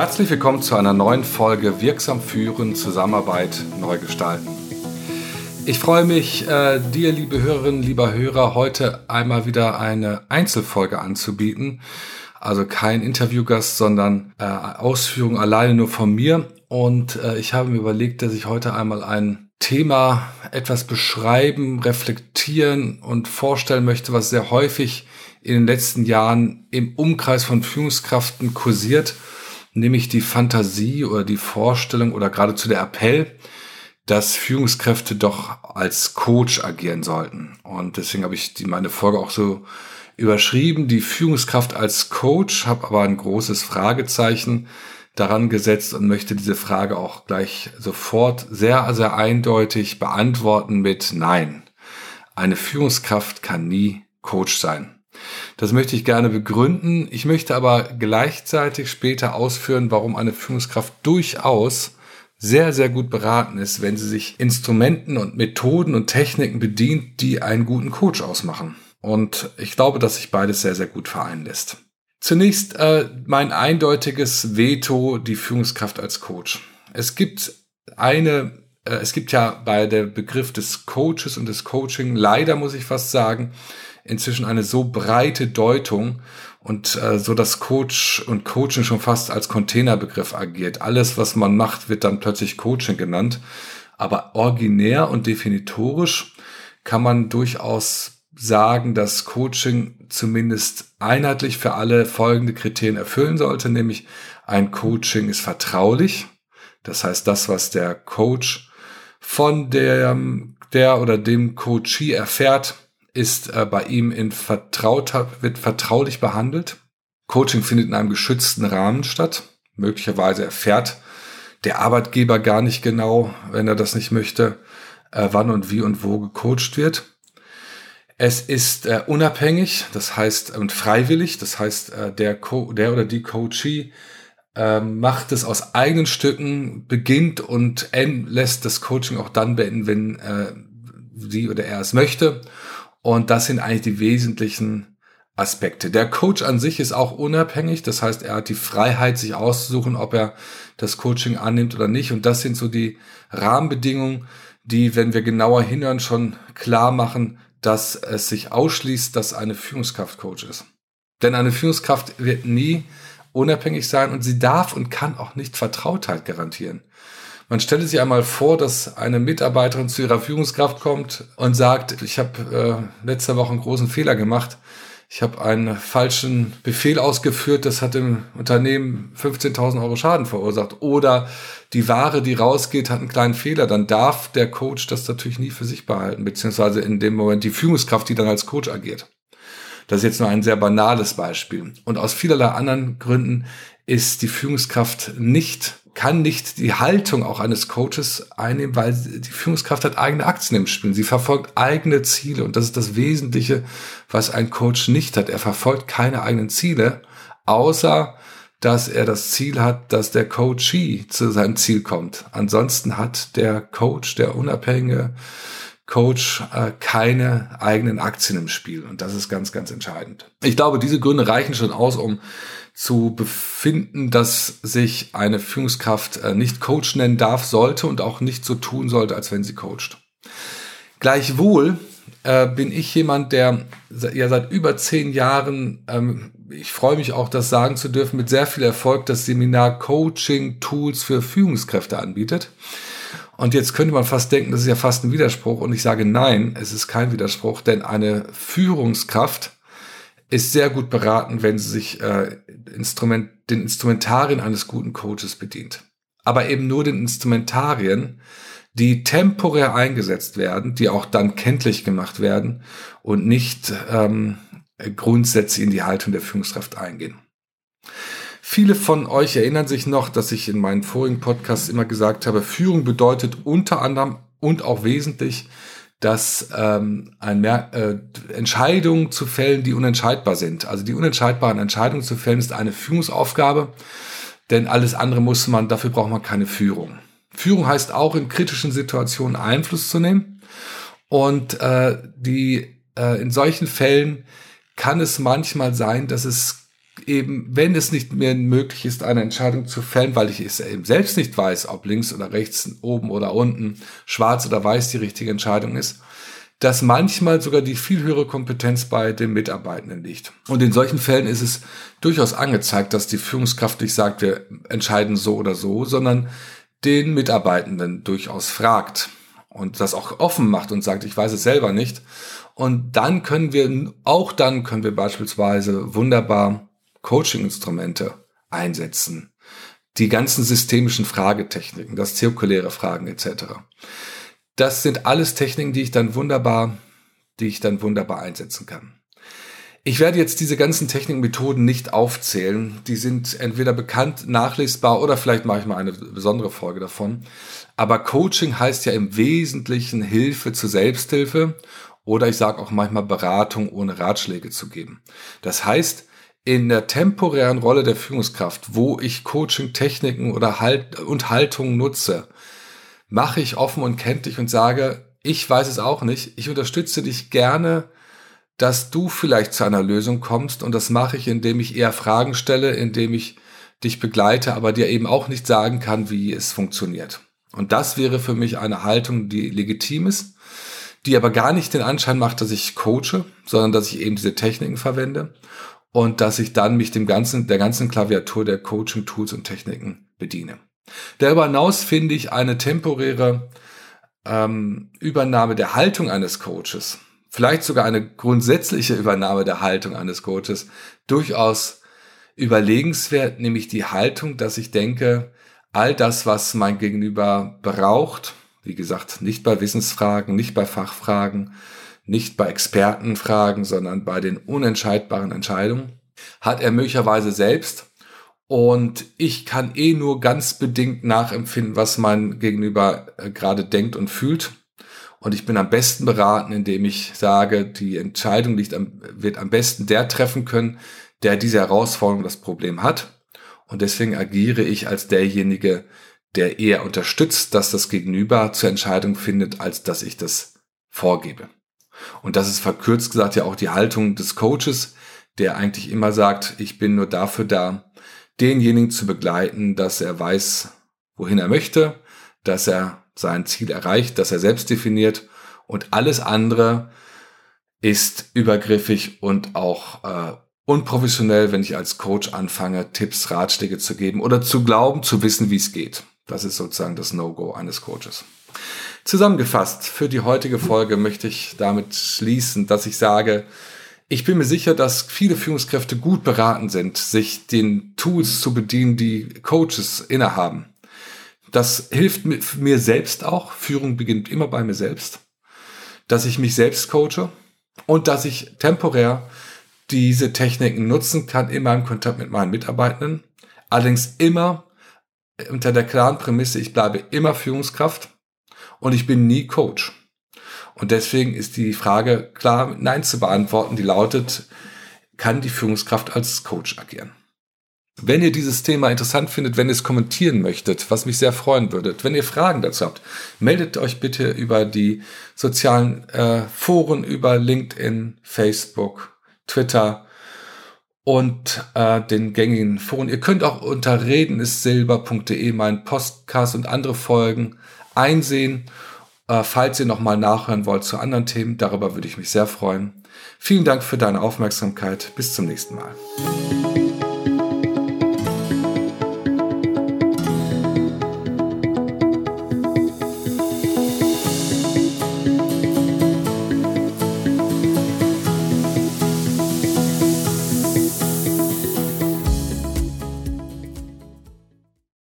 Herzlich willkommen zu einer neuen Folge Wirksam führen, Zusammenarbeit neu gestalten. Ich freue mich, äh, dir, liebe Hörerinnen, lieber Hörer, heute einmal wieder eine Einzelfolge anzubieten. Also kein Interviewgast, sondern äh, Ausführung alleine nur von mir. Und äh, ich habe mir überlegt, dass ich heute einmal ein Thema etwas beschreiben, reflektieren und vorstellen möchte, was sehr häufig in den letzten Jahren im Umkreis von Führungskraften kursiert, nämlich die Fantasie oder die Vorstellung oder geradezu der Appell, dass Führungskräfte doch als Coach agieren sollten. Und deswegen habe ich die, meine Folge auch so überschrieben, die Führungskraft als Coach, habe aber ein großes Fragezeichen daran gesetzt und möchte diese Frage auch gleich sofort sehr, sehr eindeutig beantworten mit Nein. Eine Führungskraft kann nie Coach sein. Das möchte ich gerne begründen. Ich möchte aber gleichzeitig später ausführen, warum eine Führungskraft durchaus sehr, sehr gut beraten ist, wenn sie sich Instrumenten und Methoden und Techniken bedient, die einen guten Coach ausmachen. Und ich glaube, dass sich beides sehr, sehr gut vereinen lässt. Zunächst äh, mein eindeutiges Veto, die Führungskraft als Coach. Es gibt eine, äh, es gibt ja bei der Begriff des Coaches und des Coaching, leider muss ich fast sagen, inzwischen eine so breite Deutung und äh, so dass Coach und Coaching schon fast als Containerbegriff agiert. Alles, was man macht, wird dann plötzlich Coaching genannt. Aber originär und definitorisch kann man durchaus sagen, dass Coaching zumindest einheitlich für alle folgende Kriterien erfüllen sollte, nämlich ein Coaching ist vertraulich. Das heißt, das, was der Coach von der, der oder dem Coachee erfährt, ist äh, bei ihm in vertrauter, wird vertraulich behandelt. Coaching findet in einem geschützten Rahmen statt. Möglicherweise erfährt der Arbeitgeber gar nicht genau, wenn er das nicht möchte, äh, wann und wie und wo gecoacht wird. Es ist äh, unabhängig, das heißt und freiwillig, das heißt äh, der, Co der oder die Coachee äh, macht es aus eigenen Stücken, beginnt und lässt das Coaching auch dann beenden, wenn äh, sie oder er es möchte und das sind eigentlich die wesentlichen Aspekte. Der Coach an sich ist auch unabhängig, das heißt, er hat die Freiheit, sich auszusuchen, ob er das Coaching annimmt oder nicht. Und das sind so die Rahmenbedingungen, die, wenn wir genauer hinhören, schon klar machen, dass es sich ausschließt, dass eine Führungskraft Coach ist. Denn eine Führungskraft wird nie unabhängig sein und sie darf und kann auch nicht Vertrautheit garantieren. Man stelle sich einmal vor, dass eine Mitarbeiterin zu ihrer Führungskraft kommt und sagt, ich habe äh, letzte Woche einen großen Fehler gemacht. Ich habe einen falschen Befehl ausgeführt, das hat dem Unternehmen 15.000 Euro Schaden verursacht. Oder die Ware, die rausgeht, hat einen kleinen Fehler. Dann darf der Coach das natürlich nie für sich behalten, beziehungsweise in dem Moment die Führungskraft, die dann als Coach agiert. Das ist jetzt nur ein sehr banales Beispiel. Und aus vielerlei anderen Gründen ist die Führungskraft nicht kann nicht die Haltung auch eines Coaches einnehmen, weil die Führungskraft hat eigene Aktien im Spiel. Sie verfolgt eigene Ziele und das ist das Wesentliche, was ein Coach nicht hat. Er verfolgt keine eigenen Ziele, außer dass er das Ziel hat, dass der Coachee zu seinem Ziel kommt. Ansonsten hat der Coach, der unabhängige Coach, äh, keine eigenen Aktien im Spiel. Und das ist ganz, ganz entscheidend. Ich glaube, diese Gründe reichen schon aus, um zu befinden, dass sich eine Führungskraft äh, nicht Coach nennen darf, sollte und auch nicht so tun sollte, als wenn sie coacht. Gleichwohl äh, bin ich jemand, der ja seit über zehn Jahren, ähm, ich freue mich auch, das sagen zu dürfen, mit sehr viel Erfolg das Seminar Coaching Tools für Führungskräfte anbietet. Und jetzt könnte man fast denken, das ist ja fast ein Widerspruch. Und ich sage nein, es ist kein Widerspruch, denn eine Führungskraft ist sehr gut beraten, wenn sie sich äh, Instrument, den Instrumentarien eines guten Coaches bedient. Aber eben nur den Instrumentarien, die temporär eingesetzt werden, die auch dann kenntlich gemacht werden und nicht ähm, grundsätzlich in die Haltung der Führungskraft eingehen. Viele von euch erinnern sich noch, dass ich in meinen vorigen Podcasts immer gesagt habe, Führung bedeutet unter anderem und auch wesentlich dass ähm, ein Mehr äh, Entscheidungen zu fällen, die unentscheidbar sind. Also die unentscheidbaren Entscheidungen zu fällen, ist eine Führungsaufgabe, denn alles andere muss man, dafür braucht man keine Führung. Führung heißt auch in kritischen Situationen Einfluss zu nehmen. Und äh, die äh, in solchen Fällen kann es manchmal sein, dass es eben, wenn es nicht mehr möglich ist, eine Entscheidung zu fällen, weil ich es eben selbst nicht weiß, ob links oder rechts, oben oder unten, schwarz oder weiß die richtige Entscheidung ist, dass manchmal sogar die viel höhere Kompetenz bei den Mitarbeitenden liegt. Und in solchen Fällen ist es durchaus angezeigt, dass die Führungskraft nicht sagt, wir entscheiden so oder so, sondern den Mitarbeitenden durchaus fragt und das auch offen macht und sagt, ich weiß es selber nicht. Und dann können wir, auch dann können wir beispielsweise wunderbar Coaching-Instrumente einsetzen. Die ganzen systemischen Fragetechniken, das zirkuläre Fragen etc. Das sind alles Techniken, die ich dann wunderbar, die ich dann wunderbar einsetzen kann. Ich werde jetzt diese ganzen Technikmethoden nicht aufzählen. Die sind entweder bekannt, nachlesbar oder vielleicht mache ich mal eine besondere Folge davon. Aber Coaching heißt ja im Wesentlichen Hilfe zur Selbsthilfe oder ich sage auch manchmal Beratung ohne Ratschläge zu geben. Das heißt, in der temporären Rolle der Führungskraft, wo ich Coaching-Techniken oder halt und Haltungen nutze, mache ich offen und kenntlich und sage, ich weiß es auch nicht, ich unterstütze dich gerne, dass du vielleicht zu einer Lösung kommst und das mache ich, indem ich eher Fragen stelle, indem ich dich begleite, aber dir eben auch nicht sagen kann, wie es funktioniert. Und das wäre für mich eine Haltung, die legitim ist, die aber gar nicht den Anschein macht, dass ich coache, sondern dass ich eben diese Techniken verwende und dass ich dann mich dem ganzen, der ganzen Klaviatur der Coaching-Tools und Techniken bediene. Darüber hinaus finde ich eine temporäre ähm, Übernahme der Haltung eines Coaches, vielleicht sogar eine grundsätzliche Übernahme der Haltung eines Coaches, durchaus überlegenswert, nämlich die Haltung, dass ich denke, all das, was mein Gegenüber braucht, wie gesagt, nicht bei Wissensfragen, nicht bei Fachfragen, nicht bei Expertenfragen, sondern bei den unentscheidbaren Entscheidungen, hat er möglicherweise selbst und ich kann eh nur ganz bedingt nachempfinden, was mein Gegenüber äh, gerade denkt und fühlt. Und ich bin am besten beraten, indem ich sage, die Entscheidung liegt am, wird am besten der treffen können, der diese Herausforderung, das Problem hat. Und deswegen agiere ich als derjenige, der eher unterstützt, dass das Gegenüber zur Entscheidung findet, als dass ich das vorgebe. Und das ist verkürzt gesagt ja auch die Haltung des Coaches, der eigentlich immer sagt, ich bin nur dafür da, denjenigen zu begleiten, dass er weiß, wohin er möchte, dass er sein Ziel erreicht, dass er selbst definiert und alles andere ist übergriffig und auch äh, unprofessionell, wenn ich als Coach anfange, Tipps, Ratschläge zu geben oder zu glauben, zu wissen, wie es geht. Das ist sozusagen das No-Go eines Coaches. Zusammengefasst, für die heutige Folge möchte ich damit schließen, dass ich sage, ich bin mir sicher, dass viele Führungskräfte gut beraten sind, sich den Tools zu bedienen, die Coaches innehaben. Das hilft mir selbst auch. Führung beginnt immer bei mir selbst. Dass ich mich selbst coache und dass ich temporär diese Techniken nutzen kann in meinem Kontakt mit meinen Mitarbeitenden. Allerdings immer unter der klaren Prämisse, ich bleibe immer Führungskraft und ich bin nie Coach. Und deswegen ist die Frage klar mit Nein zu beantworten, die lautet, kann die Führungskraft als Coach agieren? Wenn ihr dieses Thema interessant findet, wenn ihr es kommentieren möchtet, was mich sehr freuen würde, wenn ihr Fragen dazu habt, meldet euch bitte über die sozialen äh, Foren, über LinkedIn, Facebook, Twitter und äh, den gängigen Foren. Ihr könnt auch unter redenistsilber.de meinen Podcast und andere Folgen einsehen äh, falls ihr nochmal nachhören wollt zu anderen Themen, darüber würde ich mich sehr freuen. Vielen Dank für deine Aufmerksamkeit. Bis zum nächsten Mal.